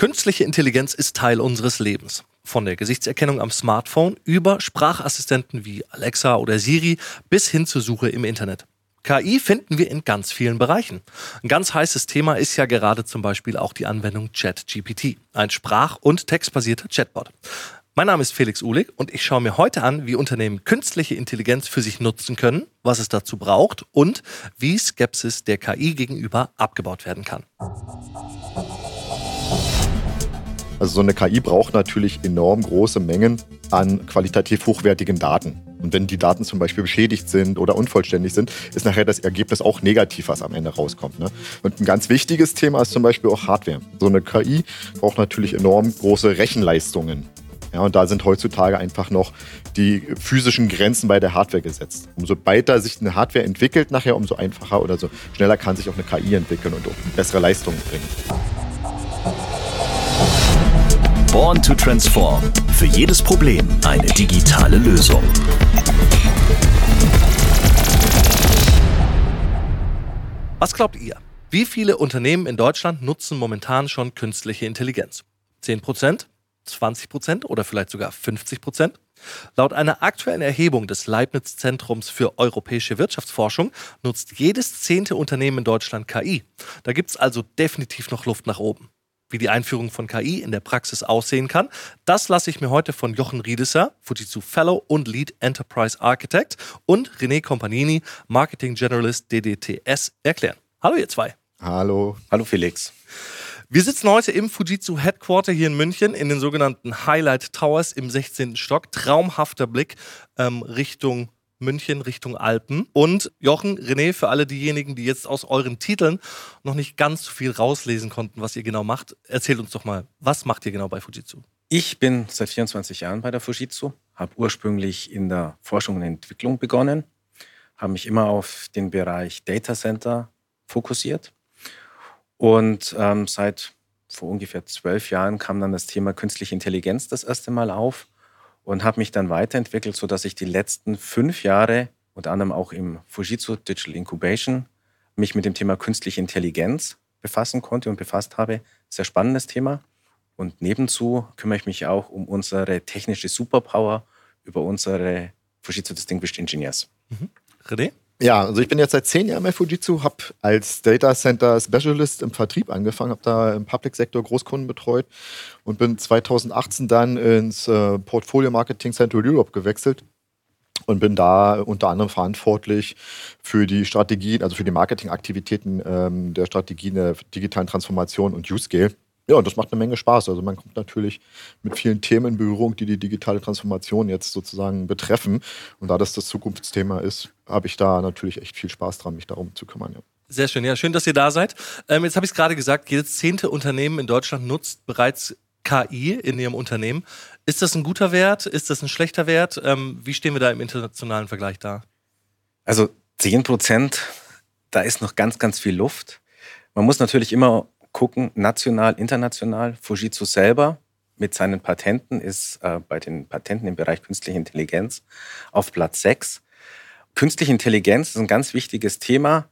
Künstliche Intelligenz ist Teil unseres Lebens. Von der Gesichtserkennung am Smartphone über Sprachassistenten wie Alexa oder Siri bis hin zur Suche im Internet. KI finden wir in ganz vielen Bereichen. Ein ganz heißes Thema ist ja gerade zum Beispiel auch die Anwendung ChatGPT, ein sprach- und textbasierter Chatbot. Mein Name ist Felix Uhlig und ich schaue mir heute an, wie Unternehmen künstliche Intelligenz für sich nutzen können, was es dazu braucht und wie Skepsis der KI gegenüber abgebaut werden kann. Also so eine KI braucht natürlich enorm große Mengen an qualitativ hochwertigen Daten. Und wenn die Daten zum Beispiel beschädigt sind oder unvollständig sind, ist nachher das Ergebnis auch negativ, was am Ende rauskommt. Ne? Und ein ganz wichtiges Thema ist zum Beispiel auch Hardware. So eine KI braucht natürlich enorm große Rechenleistungen. Ja, und da sind heutzutage einfach noch die physischen Grenzen bei der Hardware gesetzt. Umso weiter sich eine Hardware entwickelt, nachher umso einfacher oder so schneller kann sich auch eine KI entwickeln und auch bessere Leistungen bringen. Born to Transform. Für jedes Problem eine digitale Lösung. Was glaubt ihr? Wie viele Unternehmen in Deutschland nutzen momentan schon künstliche Intelligenz? 10 Prozent? 20 Prozent oder vielleicht sogar 50 Prozent? Laut einer aktuellen Erhebung des Leibniz Zentrums für europäische Wirtschaftsforschung nutzt jedes zehnte Unternehmen in Deutschland KI. Da gibt es also definitiv noch Luft nach oben. Wie die Einführung von KI in der Praxis aussehen kann, das lasse ich mir heute von Jochen Riedesser, Fujitsu Fellow und Lead Enterprise Architect und René Companini, Marketing Generalist DDTS, erklären. Hallo ihr zwei. Hallo. Hallo Felix. Wir sitzen heute im Fujitsu Headquarter hier in München in den sogenannten Highlight Towers im 16. Stock. Traumhafter Blick ähm, Richtung München Richtung Alpen. Und Jochen, René, für alle diejenigen, die jetzt aus euren Titeln noch nicht ganz so viel rauslesen konnten, was ihr genau macht, erzählt uns doch mal, was macht ihr genau bei Fujitsu? Ich bin seit 24 Jahren bei der Fujitsu, habe ursprünglich in der Forschung und Entwicklung begonnen, habe mich immer auf den Bereich Data Center fokussiert und ähm, seit vor ungefähr zwölf Jahren kam dann das Thema künstliche Intelligenz das erste Mal auf und habe mich dann weiterentwickelt, sodass ich die letzten fünf Jahre, unter anderem auch im Fujitsu Digital Incubation, mich mit dem Thema künstliche Intelligenz befassen konnte und befasst habe. Sehr spannendes Thema. Und nebenzu kümmere ich mich auch um unsere technische Superpower über unsere Fujitsu Distinguished Engineers. Mhm. René? Ja, also ich bin jetzt seit zehn Jahren bei Fujitsu, habe als Data Center Specialist im Vertrieb angefangen, habe da im Public Sektor Großkunden betreut und bin 2018 dann ins äh, Portfolio Marketing Central Europe gewechselt und bin da unter anderem verantwortlich für die Strategien, also für die Marketingaktivitäten ähm, der Strategien der digitalen Transformation und Use-Scale. Ja, und das macht eine Menge Spaß. Also man kommt natürlich mit vielen Themen in Berührung, die die digitale Transformation jetzt sozusagen betreffen. Und da das das Zukunftsthema ist, habe ich da natürlich echt viel Spaß dran, mich darum zu kümmern. Ja. Sehr schön, ja, schön, dass ihr da seid. Ähm, jetzt habe ich es gerade gesagt, jedes zehnte Unternehmen in Deutschland nutzt bereits KI in ihrem Unternehmen. Ist das ein guter Wert? Ist das ein schlechter Wert? Ähm, wie stehen wir da im internationalen Vergleich da? Also 10 Prozent, da ist noch ganz, ganz viel Luft. Man muss natürlich immer gucken, national, international. Fujitsu selber mit seinen Patenten ist äh, bei den Patenten im Bereich künstliche Intelligenz auf Platz 6. Künstliche Intelligenz ist ein ganz wichtiges Thema,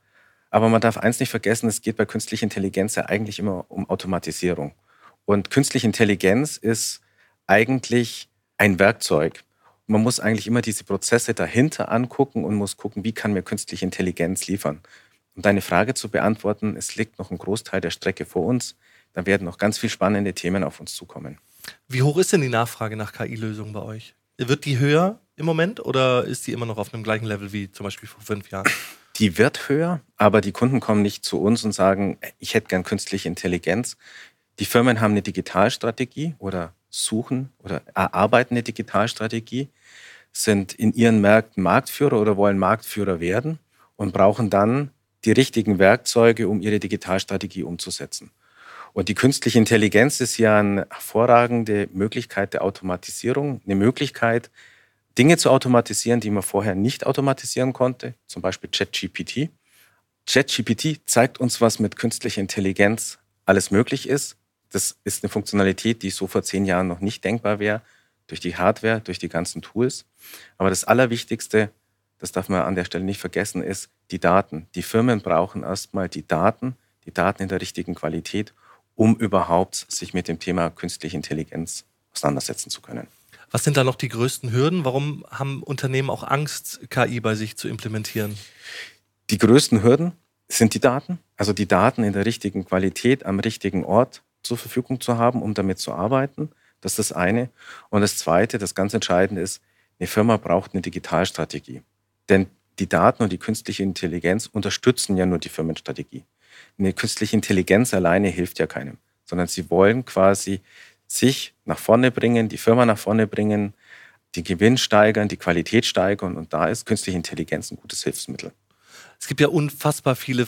aber man darf eins nicht vergessen, es geht bei künstlicher Intelligenz ja eigentlich immer um Automatisierung. Und künstliche Intelligenz ist eigentlich ein Werkzeug. Man muss eigentlich immer diese Prozesse dahinter angucken und muss gucken, wie kann mir künstliche Intelligenz liefern. Um deine Frage zu beantworten, es liegt noch ein Großteil der Strecke vor uns. Da werden noch ganz viele spannende Themen auf uns zukommen. Wie hoch ist denn die Nachfrage nach KI-Lösungen bei euch? Wird die höher im Moment oder ist die immer noch auf einem gleichen Level wie zum Beispiel vor fünf Jahren? Die wird höher, aber die Kunden kommen nicht zu uns und sagen, ich hätte gern künstliche Intelligenz. Die Firmen haben eine Digitalstrategie oder suchen oder erarbeiten eine Digitalstrategie, sind in ihren Märkten Marktführer oder wollen Marktführer werden und brauchen dann die richtigen Werkzeuge, um ihre Digitalstrategie umzusetzen. Und die künstliche Intelligenz ist ja eine hervorragende Möglichkeit der Automatisierung, eine Möglichkeit, Dinge zu automatisieren, die man vorher nicht automatisieren konnte, zum Beispiel ChatGPT. ChatGPT zeigt uns, was mit künstlicher Intelligenz alles möglich ist. Das ist eine Funktionalität, die so vor zehn Jahren noch nicht denkbar wäre, durch die Hardware, durch die ganzen Tools. Aber das Allerwichtigste, das darf man an der Stelle nicht vergessen, ist die Daten. Die Firmen brauchen erstmal die Daten, die Daten in der richtigen Qualität, um überhaupt sich mit dem Thema künstliche Intelligenz auseinandersetzen zu können. Was sind da noch die größten Hürden? Warum haben Unternehmen auch Angst, KI bei sich zu implementieren? Die größten Hürden sind die Daten. Also die Daten in der richtigen Qualität am richtigen Ort zur Verfügung zu haben, um damit zu arbeiten. Das ist das eine. Und das zweite, das ganz Entscheidende ist, eine Firma braucht eine Digitalstrategie. Denn die Daten und die künstliche Intelligenz unterstützen ja nur die Firmenstrategie. Eine künstliche Intelligenz alleine hilft ja keinem, sondern sie wollen quasi sich nach vorne bringen, die Firma nach vorne bringen, die Gewinn steigern, die Qualität steigern und da ist künstliche Intelligenz ein gutes Hilfsmittel. Es gibt ja unfassbar viele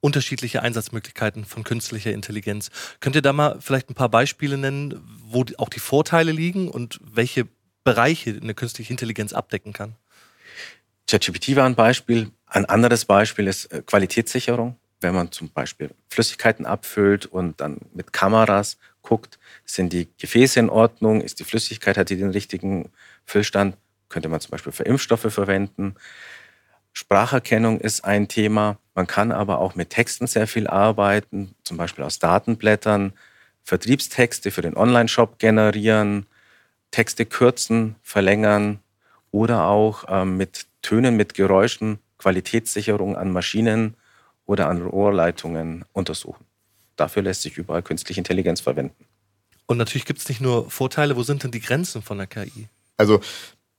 unterschiedliche Einsatzmöglichkeiten von künstlicher Intelligenz. Könnt ihr da mal vielleicht ein paar Beispiele nennen, wo auch die Vorteile liegen und welche Bereiche eine künstliche Intelligenz abdecken kann? ChatGPT war ein Beispiel. Ein anderes Beispiel ist äh, Qualitätssicherung. Wenn man zum Beispiel Flüssigkeiten abfüllt und dann mit Kameras guckt, sind die Gefäße in Ordnung, ist die Flüssigkeit, hat die den richtigen Füllstand, könnte man zum Beispiel für Impfstoffe verwenden. Spracherkennung ist ein Thema. Man kann aber auch mit Texten sehr viel arbeiten, zum Beispiel aus Datenblättern, Vertriebstexte für den Online-Shop generieren, Texte kürzen, verlängern oder auch ähm, mit Tönen, mit Geräuschen Qualitätssicherung an Maschinen oder an Rohrleitungen untersuchen. Dafür lässt sich überall künstliche Intelligenz verwenden. Und natürlich gibt es nicht nur Vorteile, wo sind denn die Grenzen von der KI? Also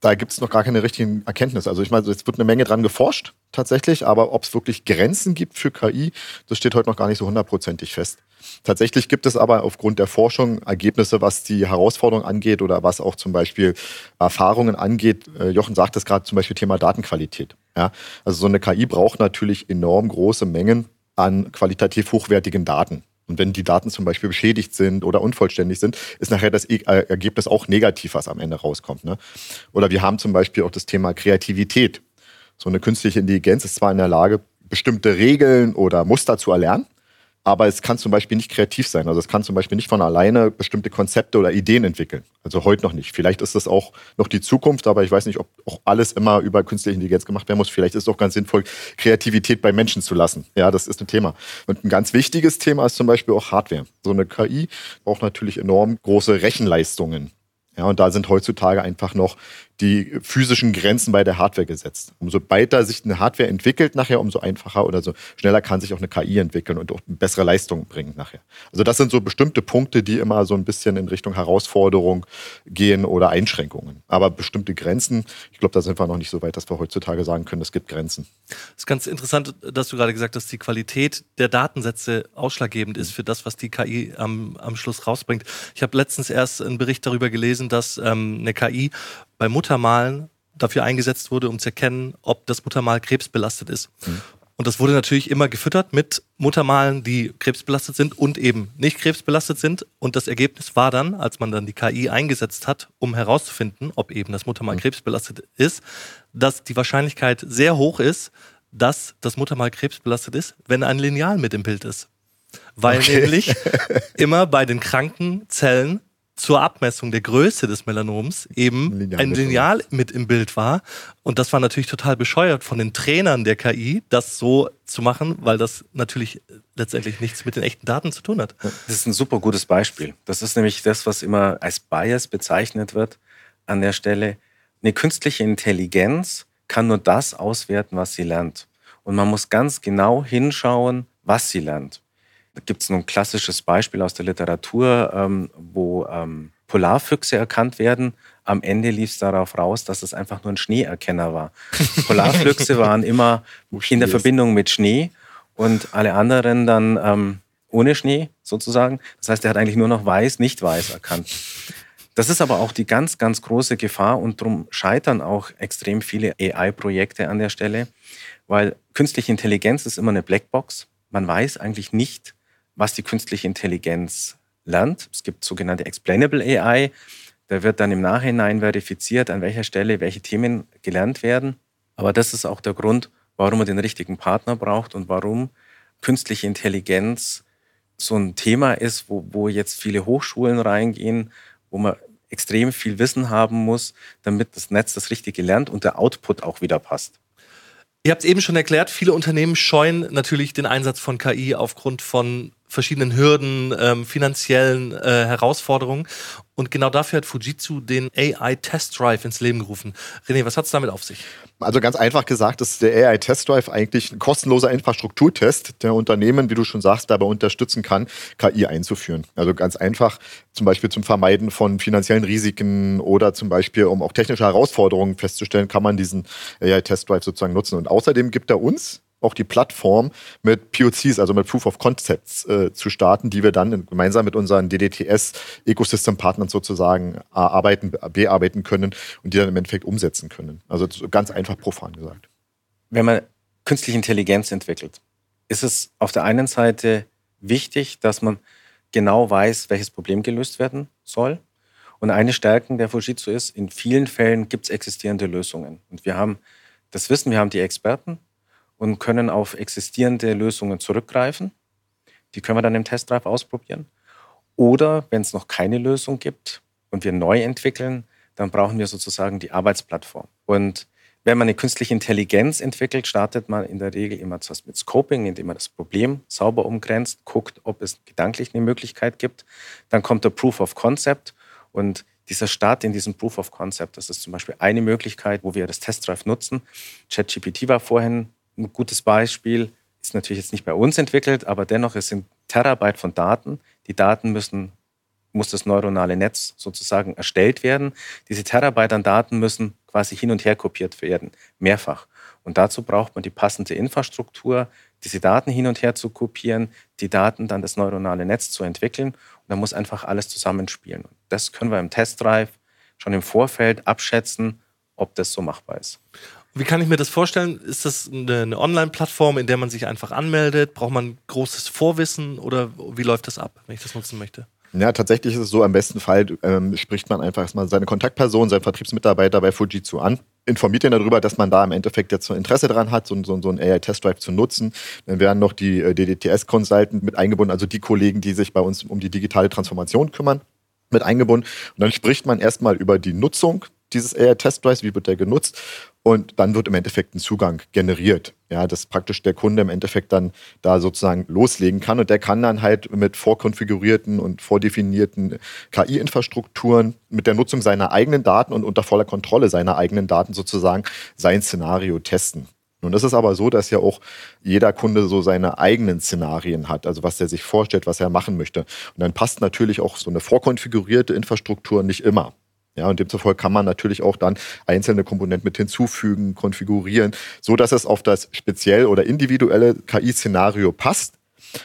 da gibt es noch gar keine richtigen Erkenntnisse. Also ich meine, es wird eine Menge dran geforscht tatsächlich, aber ob es wirklich Grenzen gibt für KI, das steht heute noch gar nicht so hundertprozentig fest. Tatsächlich gibt es aber aufgrund der Forschung Ergebnisse, was die Herausforderungen angeht oder was auch zum Beispiel Erfahrungen angeht. Äh, Jochen sagt es gerade zum Beispiel Thema Datenqualität. Ja, also so eine KI braucht natürlich enorm große Mengen an qualitativ hochwertigen Daten. Und wenn die Daten zum Beispiel beschädigt sind oder unvollständig sind, ist nachher das e- äh, Ergebnis auch negativ, was am Ende rauskommt. Ne? Oder wir haben zum Beispiel auch das Thema Kreativität. So eine künstliche Intelligenz ist zwar in der Lage, bestimmte Regeln oder Muster zu erlernen, aber es kann zum Beispiel nicht kreativ sein. Also es kann zum Beispiel nicht von alleine bestimmte Konzepte oder Ideen entwickeln. Also heute noch nicht. Vielleicht ist das auch noch die Zukunft, aber ich weiß nicht, ob auch alles immer über künstliche Intelligenz gemacht werden muss. Vielleicht ist es auch ganz sinnvoll, Kreativität bei Menschen zu lassen. Ja, das ist ein Thema. Und ein ganz wichtiges Thema ist zum Beispiel auch Hardware. So eine KI braucht natürlich enorm große Rechenleistungen. Ja, und da sind heutzutage einfach noch die physischen Grenzen bei der Hardware gesetzt. Umso weiter sich eine Hardware entwickelt nachher, umso einfacher oder so schneller kann sich auch eine KI entwickeln und auch bessere Leistungen bringen nachher. Also das sind so bestimmte Punkte, die immer so ein bisschen in Richtung Herausforderung gehen oder Einschränkungen. Aber bestimmte Grenzen, ich glaube, da sind wir noch nicht so weit, dass wir heutzutage sagen können, es gibt Grenzen. Es ist ganz interessant, dass du gerade gesagt hast, dass die Qualität der Datensätze ausschlaggebend ist für das, was die KI am, am Schluss rausbringt. Ich habe letztens erst einen Bericht darüber gelesen, dass ähm, eine KI bei Muttermalen dafür eingesetzt wurde, um zu erkennen, ob das Muttermal krebsbelastet ist. Mhm. Und das wurde natürlich immer gefüttert mit Muttermalen, die krebsbelastet sind und eben nicht krebsbelastet sind. Und das Ergebnis war dann, als man dann die KI eingesetzt hat, um herauszufinden, ob eben das Muttermal mhm. krebsbelastet ist, dass die Wahrscheinlichkeit sehr hoch ist, dass das Muttermal krebsbelastet ist, wenn ein Lineal mit im Bild ist. Weil okay. nämlich immer bei den kranken Zellen zur Abmessung der Größe des Melanoms eben Lineal ein Lineal mit im Bild war. Und das war natürlich total bescheuert von den Trainern der KI, das so zu machen, weil das natürlich letztendlich nichts mit den echten Daten zu tun hat. Das ist ein super gutes Beispiel. Das ist nämlich das, was immer als Bias bezeichnet wird an der Stelle. Eine künstliche Intelligenz kann nur das auswerten, was sie lernt. Und man muss ganz genau hinschauen, was sie lernt. Da gibt es ein klassisches Beispiel aus der Literatur, ähm, wo ähm, Polarfüchse erkannt werden. Am Ende lief es darauf raus, dass es einfach nur ein Schneeerkenner war. Polarfüchse waren immer in der Verbindung mit Schnee und alle anderen dann ähm, ohne Schnee sozusagen. Das heißt, er hat eigentlich nur noch weiß, nicht weiß erkannt. Das ist aber auch die ganz, ganz große Gefahr und darum scheitern auch extrem viele AI-Projekte an der Stelle, weil künstliche Intelligenz ist immer eine Blackbox. Man weiß eigentlich nicht, was die künstliche Intelligenz lernt. Es gibt sogenannte Explainable AI. Da wird dann im Nachhinein verifiziert, an welcher Stelle welche Themen gelernt werden. Aber das ist auch der Grund, warum man den richtigen Partner braucht und warum künstliche Intelligenz so ein Thema ist, wo, wo jetzt viele Hochschulen reingehen, wo man extrem viel Wissen haben muss, damit das Netz das Richtige lernt und der Output auch wieder passt. Ihr habt es eben schon erklärt, viele Unternehmen scheuen natürlich den Einsatz von KI aufgrund von verschiedenen Hürden, ähm, finanziellen äh, Herausforderungen. Und genau dafür hat Fujitsu den AI Test Drive ins Leben gerufen. René, was hat es damit auf sich? Also ganz einfach gesagt ist der AI Test Drive eigentlich ein kostenloser Infrastrukturtest, der Unternehmen, wie du schon sagst, dabei unterstützen kann, KI einzuführen. Also ganz einfach zum Beispiel zum Vermeiden von finanziellen Risiken oder zum Beispiel, um auch technische Herausforderungen festzustellen, kann man diesen AI Test Drive sozusagen nutzen. Und außerdem gibt er uns auch die Plattform mit POCs, also mit Proof of Concepts äh, zu starten, die wir dann gemeinsam mit unseren DDTS-Ecosystem-Partnern sozusagen arbeiten, bearbeiten können und die dann im Endeffekt umsetzen können. Also ganz einfach profan gesagt. Wenn man künstliche Intelligenz entwickelt, ist es auf der einen Seite wichtig, dass man genau weiß, welches Problem gelöst werden soll. Und eine Stärke der Fujitsu ist, in vielen Fällen gibt es existierende Lösungen. Und wir haben das Wissen, wir haben die Experten, und können auf existierende Lösungen zurückgreifen. Die können wir dann im Testdrive ausprobieren. Oder wenn es noch keine Lösung gibt und wir neu entwickeln, dann brauchen wir sozusagen die Arbeitsplattform. Und wenn man eine künstliche Intelligenz entwickelt, startet man in der Regel immer zuerst mit Scoping, indem man das Problem sauber umgrenzt, guckt, ob es gedanklich eine Möglichkeit gibt. Dann kommt der Proof of Concept und dieser Start in diesem Proof of Concept, das ist zum Beispiel eine Möglichkeit, wo wir das Testdrive nutzen. ChatGPT war vorhin ein gutes Beispiel ist natürlich jetzt nicht bei uns entwickelt, aber dennoch, es sind Terabyte von Daten. Die Daten müssen, muss das neuronale Netz sozusagen erstellt werden. Diese Terabyte an Daten müssen quasi hin und her kopiert werden, mehrfach. Und dazu braucht man die passende Infrastruktur, diese Daten hin und her zu kopieren, die Daten dann das neuronale Netz zu entwickeln. Und dann muss einfach alles zusammenspielen. Und das können wir im Testdrive schon im Vorfeld abschätzen, ob das so machbar ist. Wie kann ich mir das vorstellen? Ist das eine, Online-Plattform, in der man sich einfach anmeldet? Braucht man großes Vorwissen oder wie läuft das ab, wenn ich das nutzen möchte? Ja, tatsächlich ist es so, am besten Fall ähm, spricht man einfach erstmal seine Kontaktperson, seinen Vertriebsmitarbeiter bei Fujitsu an, informiert ihn darüber, dass man da im Endeffekt jetzt so Interesse daran hat, so, so, so einen AI-Test-Drive zu nutzen. Dann werden noch die äh, DDTS-Consultant mit eingebunden, also die Kollegen, die sich bei uns um die digitale Transformation kümmern, mit eingebunden. Und dann spricht man erstmal über die Nutzung dieses AI-Test-Drives, wie wird der genutzt und dann wird im Endeffekt ein Zugang generiert. Ja, dass praktisch der Kunde im Endeffekt dann da sozusagen loslegen kann und der kann dann halt mit vorkonfigurierten und vordefinierten KI-Infrastrukturen mit der Nutzung seiner eigenen Daten und unter voller Kontrolle seiner eigenen Daten sozusagen sein Szenario testen. Nun ist es aber so, dass ja auch jeder Kunde so seine eigenen Szenarien hat, also was er sich vorstellt, was er machen möchte. Und dann passt natürlich auch so eine vorkonfigurierte Infrastruktur nicht immer. Ja, und demzufolge kann man natürlich auch dann einzelne Komponenten mit hinzufügen, konfigurieren, so dass es auf das speziell oder individuelle KI-Szenario passt.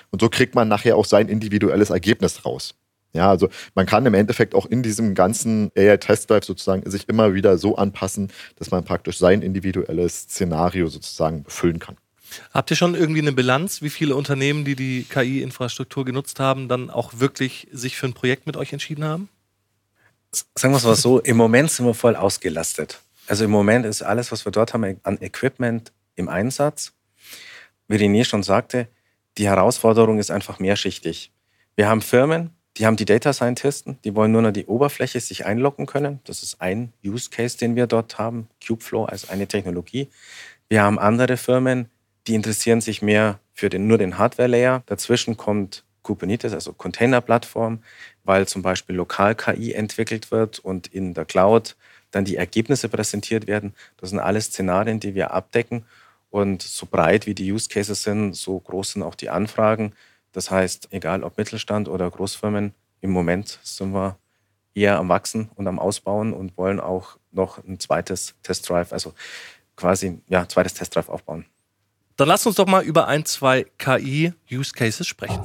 Und so kriegt man nachher auch sein individuelles Ergebnis raus. Ja, also man kann im Endeffekt auch in diesem ganzen AI-Test-Drive sozusagen sich immer wieder so anpassen, dass man praktisch sein individuelles Szenario sozusagen befüllen kann. Habt ihr schon irgendwie eine Bilanz, wie viele Unternehmen, die die KI-Infrastruktur genutzt haben, dann auch wirklich sich für ein Projekt mit euch entschieden haben? Sagen wir es mal so, im Moment sind wir voll ausgelastet. Also im Moment ist alles, was wir dort haben an Equipment im Einsatz. Wie René schon sagte, die Herausforderung ist einfach mehrschichtig. Wir haben Firmen, die haben die Data Scientisten, die wollen nur noch die Oberfläche sich einloggen können. Das ist ein Use Case, den wir dort haben, Kubeflow als eine Technologie. Wir haben andere Firmen, die interessieren sich mehr für den, nur den Hardware-Layer. Dazwischen kommt Kubernetes, also Container-Plattform, weil zum Beispiel lokal KI entwickelt wird und in der Cloud dann die Ergebnisse präsentiert werden. Das sind alles Szenarien, die wir abdecken. Und so breit wie die Use Cases sind, so groß sind auch die Anfragen. Das heißt, egal ob Mittelstand oder Großfirmen, im Moment sind wir eher am Wachsen und am Ausbauen und wollen auch noch ein zweites Test Drive, also quasi ja, zweites Test Drive aufbauen. Dann lass uns doch mal über ein, zwei KI-Use Cases sprechen.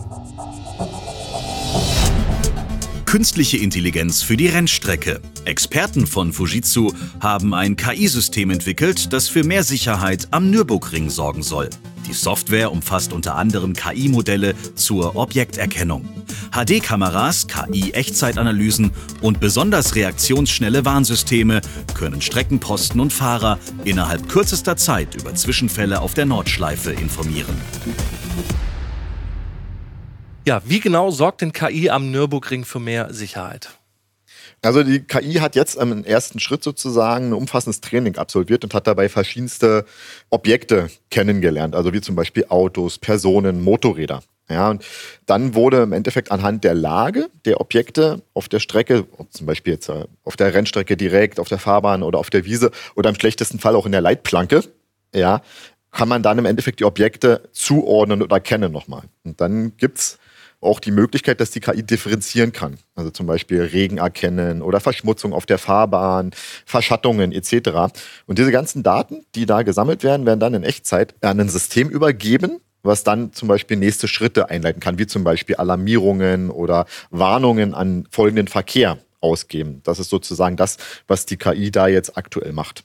Künstliche Intelligenz für die Rennstrecke. Experten von Fujitsu haben ein KI-System entwickelt, das für mehr Sicherheit am Nürburgring sorgen soll. Die Software umfasst unter anderem KI-Modelle zur Objekterkennung. HD-Kameras, KI-Echtzeitanalysen und besonders reaktionsschnelle Warnsysteme können Streckenposten und Fahrer innerhalb kürzester Zeit über Zwischenfälle auf der Nordschleife informieren. Ja, wie genau sorgt denn KI am Nürburgring für mehr Sicherheit? Also die KI hat jetzt im ersten Schritt sozusagen ein umfassendes Training absolviert und hat dabei verschiedenste Objekte kennengelernt, also wie zum Beispiel Autos, Personen, Motorräder. Ja, und dann wurde im Endeffekt anhand der Lage der Objekte auf der Strecke, zum Beispiel jetzt äh, auf der Rennstrecke direkt, auf der Fahrbahn oder auf der Wiese oder im schlechtesten Fall auch in der Leitplanke, ja, kann man dann im Endeffekt die Objekte zuordnen oder erkennen nochmal. Und dann gibt's auch die Möglichkeit, dass die KI differenzieren kann. Also zum Beispiel Regen erkennen oder Verschmutzung auf der Fahrbahn, Verschattungen etc. Und diese ganzen Daten, die da gesammelt werden, werden dann in Echtzeit an ein System übergeben, was dann zum Beispiel nächste Schritte einleiten kann, wie zum Beispiel Alarmierungen oder Warnungen an folgenden Verkehr ausgeben. Das ist sozusagen das, was die KI da jetzt aktuell macht.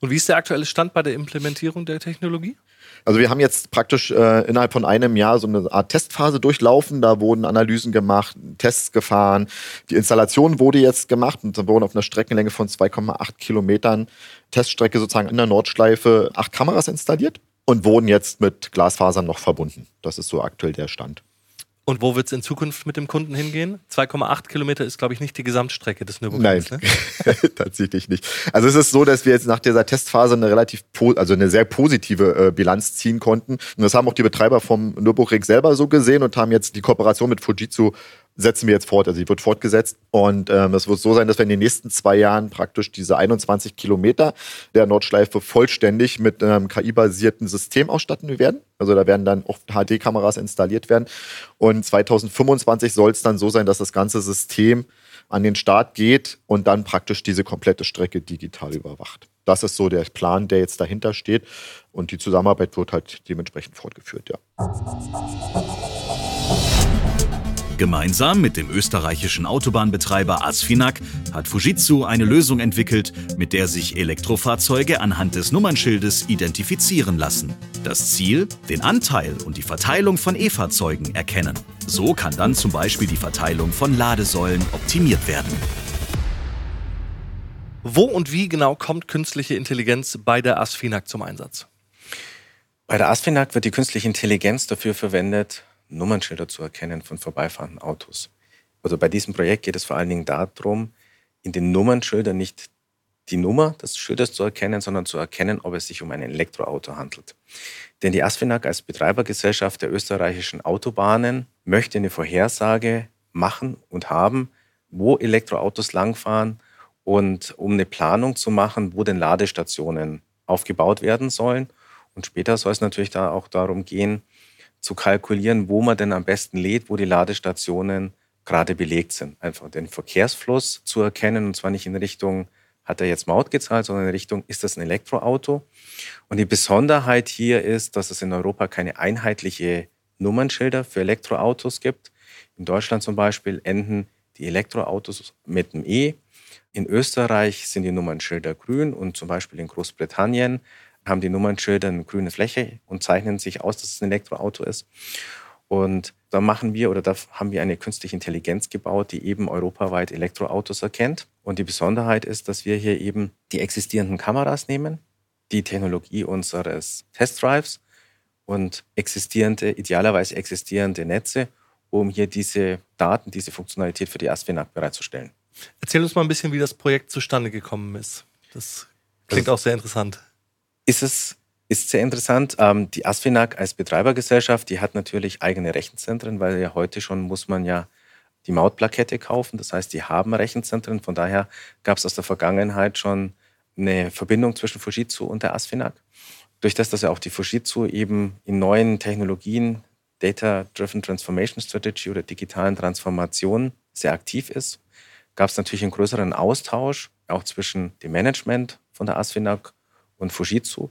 Und wie ist der aktuelle Stand bei der Implementierung der Technologie? Also wir haben jetzt praktisch äh, innerhalb von einem Jahr so eine Art Testphase durchlaufen. Da wurden Analysen gemacht, Tests gefahren. Die Installation wurde jetzt gemacht und da wurden auf einer Streckenlänge von 2,8 Kilometern Teststrecke sozusagen in der Nordschleife acht Kameras installiert und wurden jetzt mit Glasfasern noch verbunden. Das ist so aktuell der Stand. Und wo wird es in Zukunft mit dem Kunden hingehen? 2,8 Kilometer ist, glaube ich, nicht die Gesamtstrecke des Nürburgrings. Nein, ne? tatsächlich nicht. Also es ist so, dass wir jetzt nach dieser Testphase eine relativ, also eine sehr positive äh, Bilanz ziehen konnten. Und das haben auch die Betreiber vom Nürburgring selber so gesehen und haben jetzt die Kooperation mit Fujitsu setzen wir jetzt fort. Also die wird fortgesetzt. Und ähm, es wird so sein, dass wir in den nächsten zwei Jahren praktisch diese 21 Kilometer der Nordschleife vollständig mit einem KI-basierten System ausstatten werden. Also da werden dann auch HD-Kameras installiert werden. Und 2025 soll es dann so sein, dass das ganze System an den Start geht und dann praktisch diese komplette Strecke digital überwacht. Das ist so der Plan, der jetzt dahinter steht. Und die Zusammenarbeit wird halt dementsprechend fortgeführt, ja. Gemeinsam mit dem österreichischen Autobahnbetreiber Asfinag hat Fujitsu eine Lösung entwickelt, mit der sich Elektrofahrzeuge anhand des Nummernschildes identifizieren lassen. Das Ziel? Den Anteil und die Verteilung von E-Fahrzeugen erkennen. So kann dann zum Beispiel die Verteilung von Ladesäulen optimiert werden. Wo und wie genau kommt künstliche Intelligenz bei der Asfinag zum Einsatz? Bei der Asfinag wird die künstliche Intelligenz dafür verwendet, Nummernschilder zu erkennen von vorbeifahrenden Autos. Also bei diesem Projekt geht es vor allen Dingen darum, in den Nummernschildern nicht die Nummer des Schilders zu erkennen, sondern zu erkennen, ob es sich um ein Elektroauto handelt. Denn die Asfinag als Betreibergesellschaft der österreichischen Autobahnen möchte eine Vorhersage machen und haben, wo Elektroautos langfahren und um eine Planung zu machen, wo denn Ladestationen aufgebaut werden sollen. Und später soll es natürlich da auch darum gehen, zu kalkulieren, wo man denn am besten lädt, wo die Ladestationen gerade belegt sind. Einfach den Verkehrsfluss zu erkennen und zwar nicht in Richtung, hat er jetzt Maut gezahlt, sondern in Richtung, ist das ein Elektroauto? Und die Besonderheit hier ist, dass es in Europa keine einheitliche Nummernschilder für Elektroautos gibt. In Deutschland zum Beispiel enden die Elektroautos mit einem E. In Österreich sind die Nummernschilder grün und zum Beispiel in Großbritannien haben die Nummernschilder eine grüne Fläche und zeichnen sich aus, dass es ein Elektroauto ist. Und da machen wir oder da haben wir eine künstliche Intelligenz gebaut, die eben europaweit Elektroautos erkennt. Und die Besonderheit ist, dass wir hier eben die existierenden Kameras nehmen, die Technologie unseres Testdrives und existierende, idealerweise existierende Netze, um hier diese Daten, diese Funktionalität für die ASFINAG bereitzustellen. Erzähl uns mal ein bisschen, wie das Projekt zustande gekommen ist. Das klingt also, auch sehr interessant ist es ist sehr interessant. Ähm, die Asfinag als Betreibergesellschaft, die hat natürlich eigene Rechenzentren, weil ja heute schon muss man ja die Mautplakette kaufen. Das heißt, die haben Rechenzentren. Von daher gab es aus der Vergangenheit schon eine Verbindung zwischen Fujitsu und der Asfinag. Durch das, dass ja auch die Fujitsu eben in neuen Technologien, Data-Driven Transformation Strategy oder digitalen Transformation sehr aktiv ist, gab es natürlich einen größeren Austausch auch zwischen dem Management von der Asfinag und Fujitsu.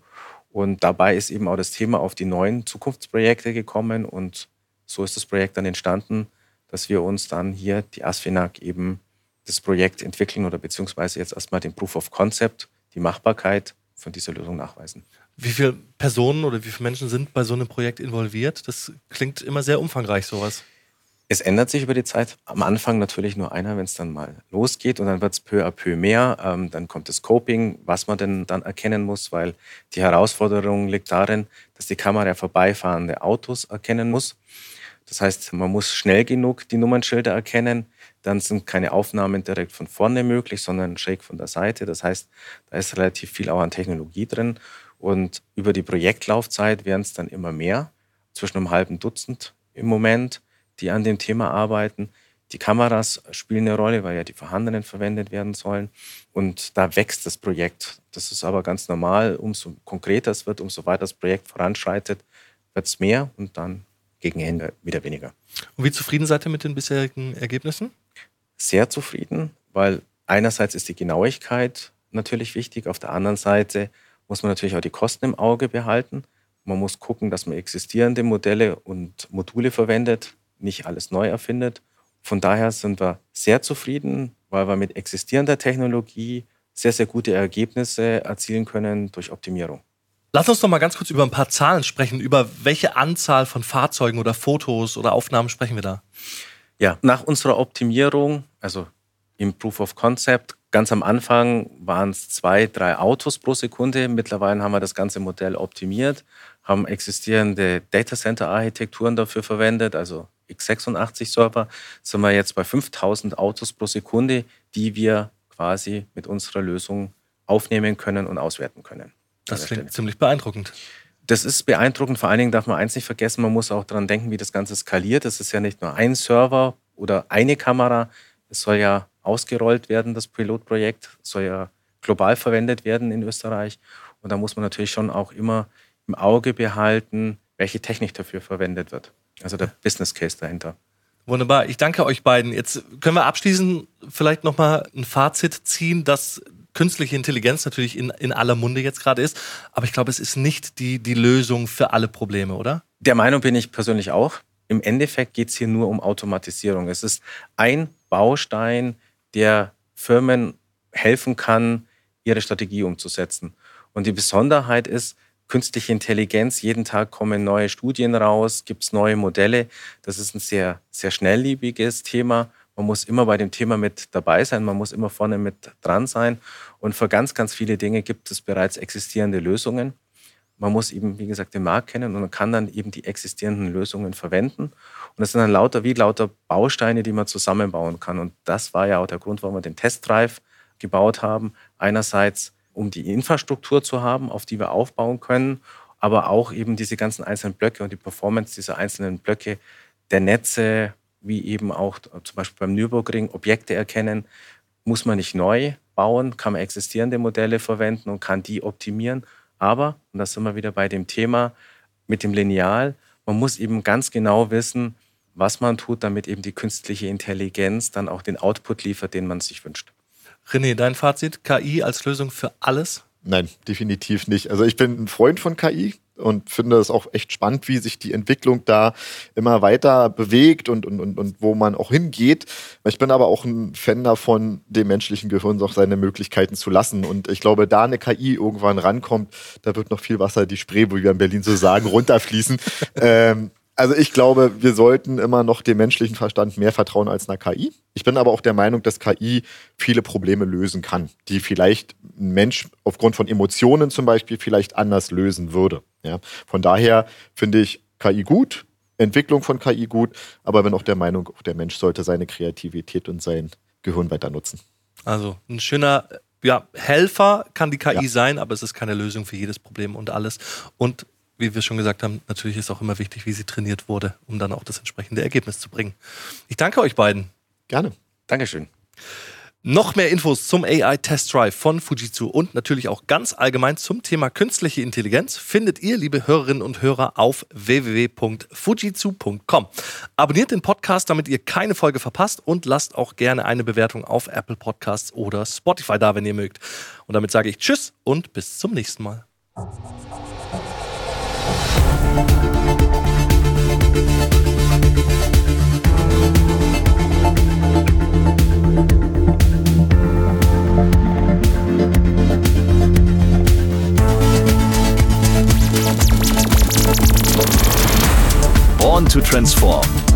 Und dabei ist eben auch das Thema auf die neuen Zukunftsprojekte gekommen und so ist das Projekt dann entstanden, dass wir uns dann hier, die ASFINAG, eben das Projekt entwickeln oder beziehungsweise jetzt erstmal den Proof of Concept, die Machbarkeit von dieser Lösung nachweisen. Wie viele Personen oder wie viele Menschen sind bei so einem Projekt involviert? Das klingt immer sehr umfangreich, sowas. Es ändert sich über die Zeit. Am Anfang natürlich nur einer, wenn es dann mal losgeht und dann wird es peu à peu mehr. Ähm, dann kommt das Scoping, was man denn dann erkennen muss, weil die Herausforderung liegt darin, dass die Kamera vorbeifahrende Autos erkennen muss. Das heißt, man muss schnell genug die Nummernschilder erkennen. Dann sind keine Aufnahmen direkt von vorne möglich, sondern schräg von der Seite. Das heißt, da ist relativ viel auch an Technologie drin. Und über die Projektlaufzeit werden es dann immer mehr, zwischen einem halben Dutzend im Moment, die an dem Thema arbeiten. Die Kameras spielen eine Rolle, weil ja die vorhandenen verwendet werden sollen. Und da wächst das Projekt. Das ist aber ganz normal. Umso konkreter es wird, umso weiter das Projekt voranschreitet, wird es mehr und dann gegen Ende wieder weniger. Und wie zufrieden seid ihr mit den bisherigen Ergebnissen? Sehr zufrieden, weil einerseits ist die Genauigkeit natürlich wichtig, auf der anderen Seite muss man natürlich auch die Kosten im Auge behalten. Man muss gucken, dass man existierende Modelle und Module verwendet, nicht alles neu erfindet. Von daher sind wir sehr zufrieden, weil wir mit existierender Technologie sehr, sehr gute Ergebnisse erzielen können durch Optimierung. Lass uns doch mal ganz kurz über ein paar Zahlen sprechen. Über welche Anzahl von Fahrzeugen oder Fotos oder Aufnahmen sprechen wir da? Ja, nach unserer Optimierung, also im Proof of Concept, ganz am Anfang waren es zwei, drei Autos pro Sekunde. Mittlerweile haben wir das ganze Modell optimiert, haben existierende Datacenter-Architekturen dafür verwendet, also x86-Server, sind wir jetzt bei 5000 Autos pro Sekunde, die wir quasi mit unserer Lösung aufnehmen können und auswerten können. Das klingt ziemlich beeindruckend. Das ist beeindruckend. Vor allen Dingen darf man eins nicht vergessen, man muss auch daran denken, wie das Ganze skaliert. Das ist ja nicht nur ein Server oder eine Kamera. Es soll ja ausgerollt werden, das Pilotprojekt. Es soll ja global verwendet werden in Österreich. Und da muss man natürlich schon auch immer im Auge behalten, welche Technik dafür verwendet wird. Also der Business Case dahinter. Wunderbar. Ich danke euch beiden. Jetzt können wir abschließend vielleicht nochmal ein Fazit ziehen, dass künstliche Intelligenz natürlich in, in aller Munde jetzt gerade ist. Aber ich glaube, es ist nicht die, die Lösung für alle Probleme, oder? Der Meinung bin ich persönlich auch. Im Endeffekt geht es hier nur um Automatisierung. Es ist ein Baustein, der Firmen helfen kann, ihre Strategie umzusetzen. Und die Besonderheit ist, künstliche Intelligenz, jeden Tag kommen neue Studien raus, gibt es neue Modelle. Das ist ein sehr, sehr schnelllebiges Thema. Man muss immer bei dem Thema mit dabei sein, man muss immer vorne mit dran sein. Und für ganz, ganz viele Dinge gibt es bereits existierende Lösungen. Man muss eben, wie gesagt, den Markt kennen und man kann dann eben die existierenden Lösungen verwenden. Und das sind dann lauter wie lauter Bausteine, die man zusammenbauen kann. Und das war ja auch der Grund, warum wir den Testdrive gebaut haben. Einerseits, um die Infrastruktur zu haben, auf die wir aufbauen können, aber auch eben diese ganzen einzelnen Blöcke und die Performance dieser einzelnen Blöcke der Netze, wie eben auch zum Beispiel beim Nürburgring Objekte erkennen, muss man nicht neu bauen, kann man existierende Modelle verwenden und kann die optimieren. Aber, und da sind wir wieder bei dem Thema mit dem Lineal, man muss eben ganz genau wissen, was man tut, damit eben die künstliche Intelligenz dann auch den Output liefert, den man sich wünscht. René, dein Fazit, KI als Lösung für alles? Nein, definitiv nicht. Also ich bin ein Freund von KI und finde es auch echt spannend, wie sich die Entwicklung da immer weiter bewegt und, und, und, und wo man auch hingeht. Ich bin aber auch ein Fan davon, dem menschlichen Gehirn auch seine Möglichkeiten zu lassen. Und ich glaube, da eine KI irgendwann rankommt, da wird noch viel Wasser die Spree, wo wir in Berlin so sagen, runterfließen. ähm, also ich glaube, wir sollten immer noch dem menschlichen Verstand mehr vertrauen als einer KI. Ich bin aber auch der Meinung, dass KI viele Probleme lösen kann, die vielleicht ein Mensch aufgrund von Emotionen zum Beispiel vielleicht anders lösen würde. Ja? Von daher finde ich KI gut, Entwicklung von KI gut, aber bin auch der Meinung, der Mensch sollte seine Kreativität und sein Gehirn weiter nutzen. Also ein schöner ja, Helfer kann die KI ja. sein, aber es ist keine Lösung für jedes Problem und alles. Und wie wir schon gesagt haben, natürlich ist auch immer wichtig, wie sie trainiert wurde, um dann auch das entsprechende Ergebnis zu bringen. Ich danke euch beiden. Gerne. Dankeschön. Noch mehr Infos zum AI Test Drive von Fujitsu und natürlich auch ganz allgemein zum Thema künstliche Intelligenz findet ihr, liebe Hörerinnen und Hörer, auf www.fujitsu.com. Abonniert den Podcast, damit ihr keine Folge verpasst und lasst auch gerne eine Bewertung auf Apple Podcasts oder Spotify da, wenn ihr mögt. Und damit sage ich Tschüss und bis zum nächsten Mal. Born to Transform